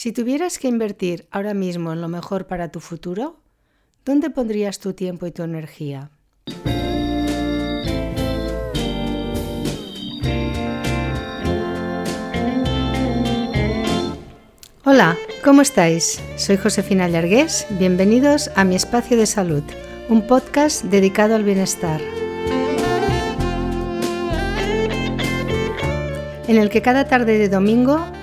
Si tuvieras que invertir ahora mismo en lo mejor para tu futuro, ¿dónde pondrías tu tiempo y tu energía? Hola, ¿cómo estáis? Soy Josefina Llargués. Bienvenidos a mi espacio de salud, un podcast dedicado al bienestar. en el que cada tarde de domingo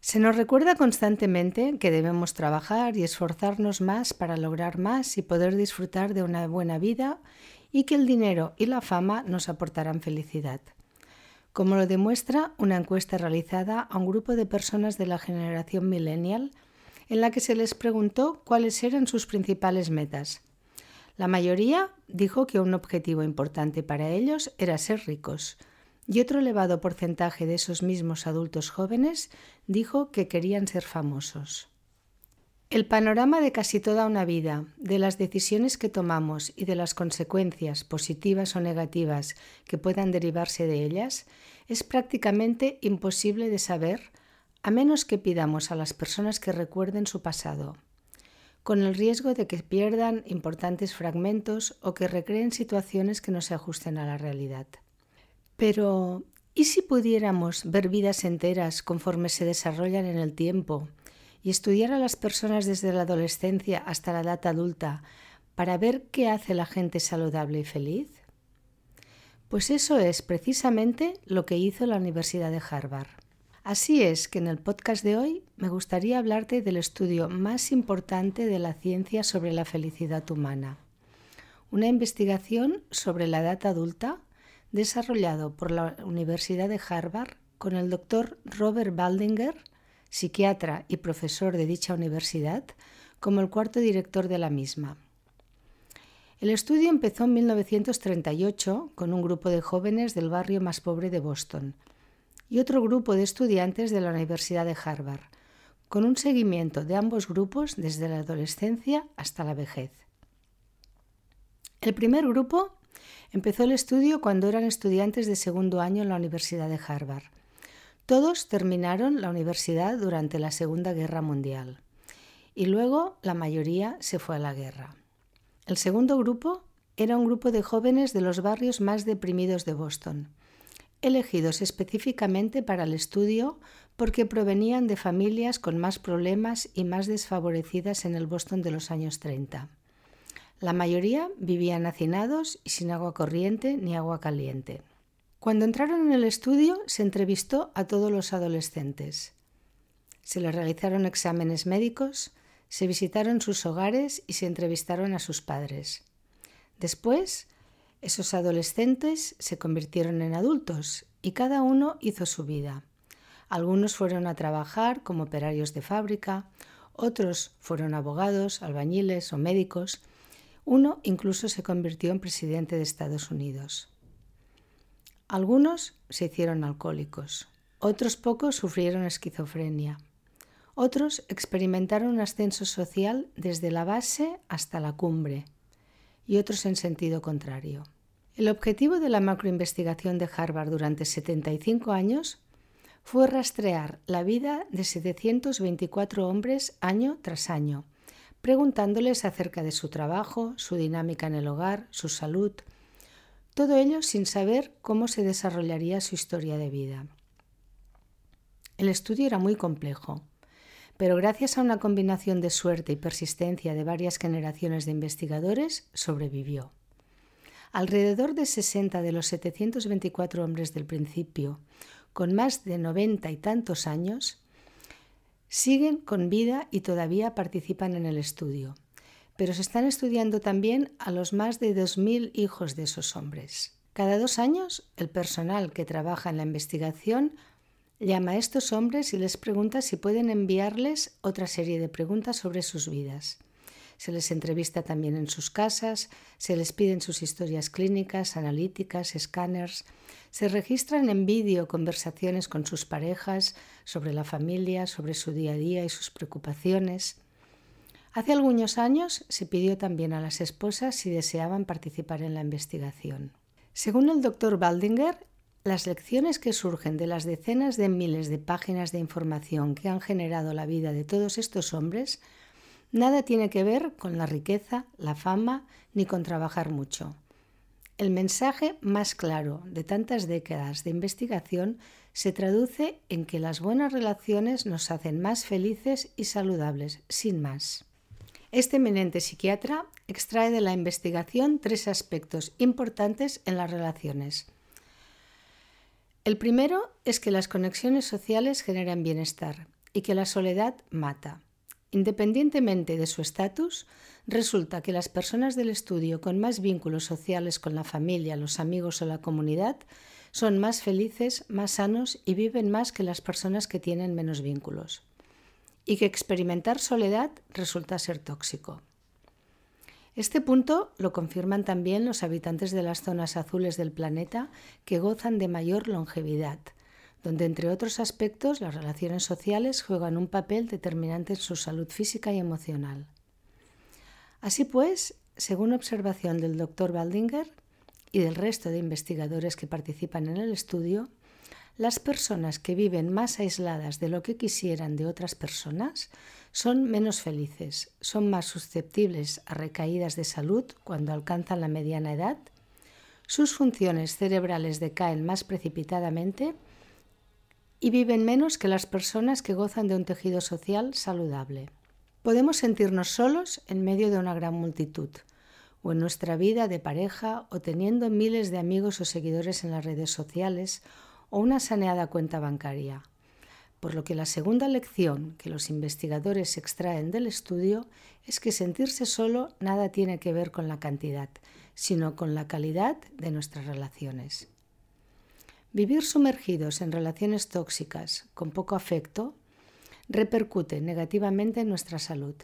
Se nos recuerda constantemente que debemos trabajar y esforzarnos más para lograr más y poder disfrutar de una buena vida y que el dinero y la fama nos aportarán felicidad. Como lo demuestra una encuesta realizada a un grupo de personas de la generación millennial en la que se les preguntó cuáles eran sus principales metas. La mayoría dijo que un objetivo importante para ellos era ser ricos, y otro elevado porcentaje de esos mismos adultos jóvenes dijo que querían ser famosos. El panorama de casi toda una vida, de las decisiones que tomamos y de las consecuencias positivas o negativas que puedan derivarse de ellas, es prácticamente imposible de saber a menos que pidamos a las personas que recuerden su pasado, con el riesgo de que pierdan importantes fragmentos o que recreen situaciones que no se ajusten a la realidad. Pero, ¿y si pudiéramos ver vidas enteras conforme se desarrollan en el tiempo y estudiar a las personas desde la adolescencia hasta la edad adulta para ver qué hace la gente saludable y feliz? Pues eso es precisamente lo que hizo la Universidad de Harvard. Así es que en el podcast de hoy me gustaría hablarte del estudio más importante de la ciencia sobre la felicidad humana. Una investigación sobre la edad adulta desarrollado por la Universidad de Harvard con el doctor Robert Baldinger, psiquiatra y profesor de dicha universidad, como el cuarto director de la misma. El estudio empezó en 1938 con un grupo de jóvenes del barrio más pobre de Boston y otro grupo de estudiantes de la Universidad de Harvard, con un seguimiento de ambos grupos desde la adolescencia hasta la vejez. El primer grupo Empezó el estudio cuando eran estudiantes de segundo año en la Universidad de Harvard. Todos terminaron la universidad durante la Segunda Guerra Mundial y luego la mayoría se fue a la guerra. El segundo grupo era un grupo de jóvenes de los barrios más deprimidos de Boston, elegidos específicamente para el estudio porque provenían de familias con más problemas y más desfavorecidas en el Boston de los años 30. La mayoría vivían hacinados y sin agua corriente ni agua caliente. Cuando entraron en el estudio se entrevistó a todos los adolescentes. Se les realizaron exámenes médicos, se visitaron sus hogares y se entrevistaron a sus padres. Después, esos adolescentes se convirtieron en adultos y cada uno hizo su vida. Algunos fueron a trabajar como operarios de fábrica, otros fueron abogados, albañiles o médicos, uno incluso se convirtió en presidente de Estados Unidos. Algunos se hicieron alcohólicos, otros pocos sufrieron esquizofrenia, otros experimentaron un ascenso social desde la base hasta la cumbre y otros en sentido contrario. El objetivo de la macroinvestigación de Harvard durante 75 años fue rastrear la vida de 724 hombres año tras año preguntándoles acerca de su trabajo, su dinámica en el hogar, su salud, todo ello sin saber cómo se desarrollaría su historia de vida. El estudio era muy complejo, pero gracias a una combinación de suerte y persistencia de varias generaciones de investigadores, sobrevivió. Alrededor de 60 de los 724 hombres del principio, con más de 90 y tantos años, siguen con vida y todavía participan en el estudio, pero se están estudiando también a los más de 2.000 hijos de esos hombres. Cada dos años, el personal que trabaja en la investigación llama a estos hombres y les pregunta si pueden enviarles otra serie de preguntas sobre sus vidas. Se les entrevista también en sus casas, se les piden sus historias clínicas, analíticas, escáneres, se registran en vídeo conversaciones con sus parejas sobre la familia, sobre su día a día y sus preocupaciones. Hace algunos años se pidió también a las esposas si deseaban participar en la investigación. Según el doctor Baldinger, las lecciones que surgen de las decenas de miles de páginas de información que han generado la vida de todos estos hombres nada tiene que ver con la riqueza, la fama, ni con trabajar mucho. El mensaje más claro de tantas décadas de investigación se traduce en que las buenas relaciones nos hacen más felices y saludables, sin más. Este eminente psiquiatra extrae de la investigación tres aspectos importantes en las relaciones el primero es que las conexiones sociales generan bienestar y que la soledad mata. Independientemente de su estatus, resulta que las personas del estudio con más vínculos sociales con la familia, los amigos o la comunidad son más felices, más sanos y viven más que las personas que tienen menos vínculos. Y que experimentar soledad resulta ser tóxico. Este punto lo confirman también los habitantes de las zonas azules del planeta que gozan de mayor longevidad, donde entre otros aspectos las relaciones sociales juegan un papel determinante en su salud física y emocional. Así pues, según observación del Dr. Baldinger y del resto de investigadores que participan en el estudio, las personas que viven más aisladas de lo que quisieran de otras personas son menos felices, son más susceptibles a recaídas de salud cuando alcanzan la mediana edad, sus funciones cerebrales decaen más precipitadamente y viven menos que las personas que gozan de un tejido social saludable. Podemos sentirnos solos en medio de una gran multitud, o en nuestra vida de pareja, o teniendo miles de amigos o seguidores en las redes sociales, o una saneada cuenta bancaria por lo que la segunda lección que los investigadores extraen del estudio es que sentirse solo nada tiene que ver con la cantidad, sino con la calidad de nuestras relaciones. Vivir sumergidos en relaciones tóxicas con poco afecto repercute negativamente en nuestra salud.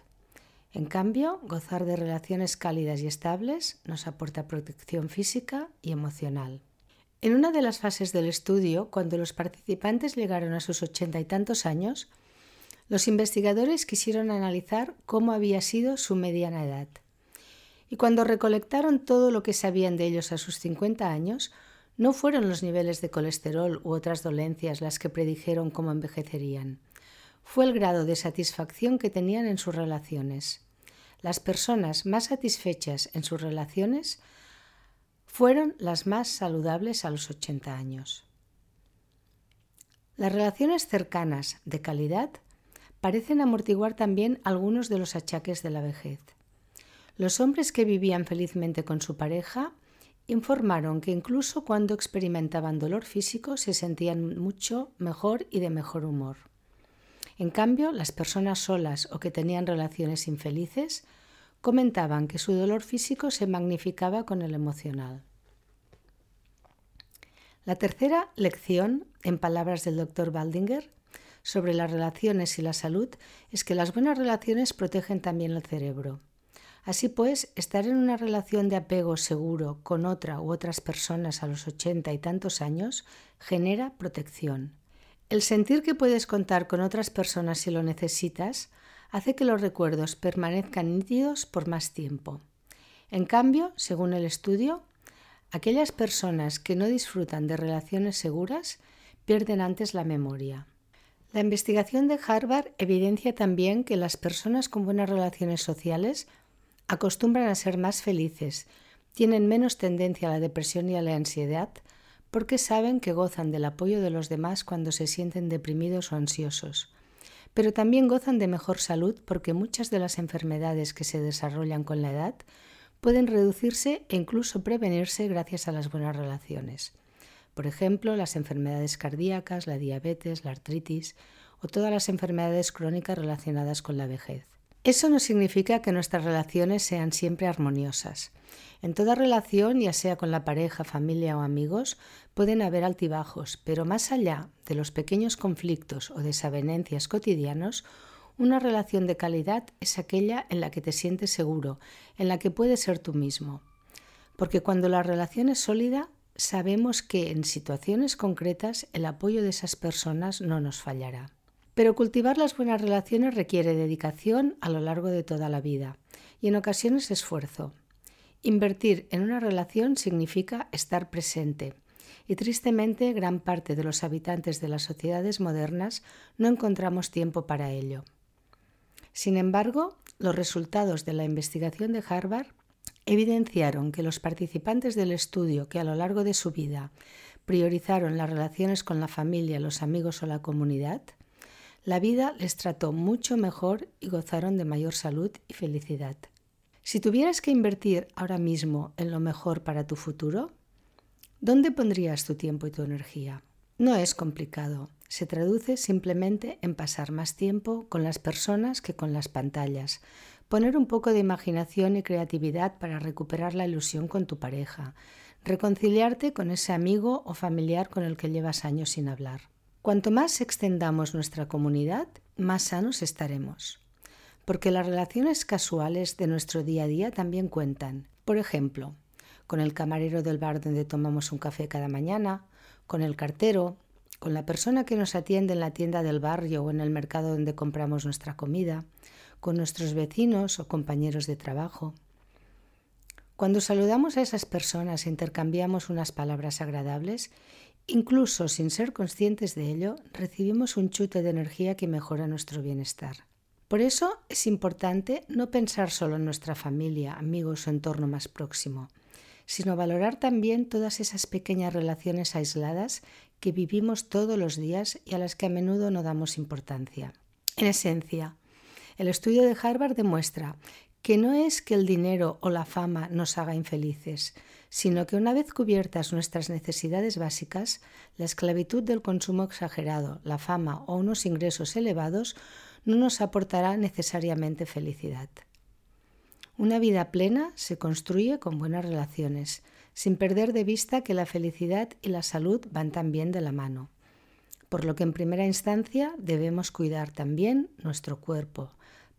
En cambio, gozar de relaciones cálidas y estables nos aporta protección física y emocional. En una de las fases del estudio, cuando los participantes llegaron a sus ochenta y tantos años, los investigadores quisieron analizar cómo había sido su mediana edad. Y cuando recolectaron todo lo que sabían de ellos a sus 50 años, no fueron los niveles de colesterol u otras dolencias las que predijeron cómo envejecerían. Fue el grado de satisfacción que tenían en sus relaciones. Las personas más satisfechas en sus relaciones fueron las más saludables a los 80 años. Las relaciones cercanas de calidad parecen amortiguar también algunos de los achaques de la vejez. Los hombres que vivían felizmente con su pareja informaron que incluso cuando experimentaban dolor físico se sentían mucho mejor y de mejor humor. En cambio, las personas solas o que tenían relaciones infelices comentaban que su dolor físico se magnificaba con el emocional. La tercera lección, en palabras del doctor Baldinger, sobre las relaciones y la salud es que las buenas relaciones protegen también el cerebro. Así pues, estar en una relación de apego seguro con otra u otras personas a los ochenta y tantos años genera protección. El sentir que puedes contar con otras personas si lo necesitas hace que los recuerdos permanezcan nítidos por más tiempo. En cambio, según el estudio, aquellas personas que no disfrutan de relaciones seguras pierden antes la memoria. La investigación de Harvard evidencia también que las personas con buenas relaciones sociales acostumbran a ser más felices, tienen menos tendencia a la depresión y a la ansiedad, porque saben que gozan del apoyo de los demás cuando se sienten deprimidos o ansiosos pero también gozan de mejor salud porque muchas de las enfermedades que se desarrollan con la edad pueden reducirse e incluso prevenirse gracias a las buenas relaciones. Por ejemplo, las enfermedades cardíacas, la diabetes, la artritis o todas las enfermedades crónicas relacionadas con la vejez. Eso no significa que nuestras relaciones sean siempre armoniosas. En toda relación, ya sea con la pareja, familia o amigos, pueden haber altibajos, pero más allá de los pequeños conflictos o desavenencias cotidianos, Una relación de calidad es aquella en la que te sientes seguro, en la que puedes ser tú mismo. Porque cuando la relación es sólida, sabemos que en situaciones concretas el apoyo de esas personas no nos fallará. Pero cultivar las buenas relaciones requiere dedicación a lo largo de toda la vida y en ocasiones esfuerzo. Invertir en una relación significa estar presente y tristemente gran parte de los habitantes de las sociedades modernas no encontramos tiempo para ello. Sin embargo, los resultados de la investigación de Harvard evidenciaron que los participantes del estudio que a lo largo de su vida priorizaron las relaciones con la familia, los amigos o la comunidad, la vida les trató mucho mejor y gozaron de mayor salud y felicidad. Si tuvieras que invertir ahora mismo en lo mejor para tu futuro, ¿dónde pondrías tu tiempo y tu energía? No es complicado, se traduce simplemente en pasar más tiempo con las personas que con las pantallas, poner un poco de imaginación y creatividad para recuperar la ilusión con tu pareja, reconciliarte con ese amigo o familiar con el que llevas años sin hablar. Cuanto más extendamos nuestra comunidad, más sanos estaremos. Porque las relaciones casuales de nuestro día a día también cuentan. Por ejemplo, con el camarero del bar donde tomamos un café cada mañana, con el cartero, con la persona que nos atiende en la tienda del barrio o en el mercado donde compramos nuestra comida, con nuestros vecinos o compañeros de trabajo. Cuando saludamos a esas personas e intercambiamos unas palabras agradables, incluso sin ser conscientes de ello, recibimos un chute de energía que mejora nuestro bienestar. Por eso es importante no pensar solo en nuestra familia, amigos o entorno más próximo, sino valorar también todas esas pequeñas relaciones aisladas que vivimos todos los días y a las que a menudo no damos importancia. En esencia, el estudio de Harvard demuestra que no es que el dinero o la fama nos haga infelices, sino que una vez cubiertas nuestras necesidades básicas, la esclavitud del consumo exagerado, la fama o unos ingresos elevados no nos aportará necesariamente felicidad. Una vida plena se construye con buenas relaciones, sin perder de vista que la felicidad y la salud van también de la mano. Por lo que en primera instancia debemos cuidar también nuestro cuerpo,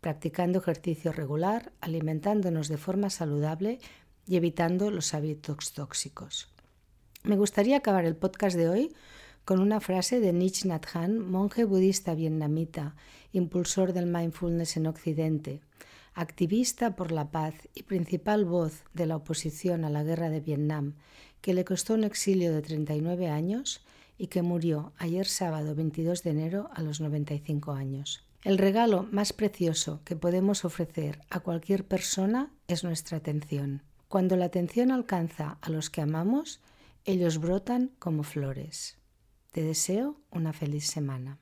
practicando ejercicio regular, alimentándonos de forma saludable y evitando los hábitos tóxicos. Me gustaría acabar el podcast de hoy con una frase de Nich Nhat Hanh, monje budista vietnamita, impulsor del mindfulness en Occidente, activista por la paz y principal voz de la oposición a la guerra de Vietnam, que le costó un exilio de 39 años y que murió ayer sábado 22 de enero a los 95 años. El regalo más precioso que podemos ofrecer a cualquier persona es nuestra atención. Cuando la atención alcanza a los que amamos, ellos brotan como flores. Te deseo una feliz semana.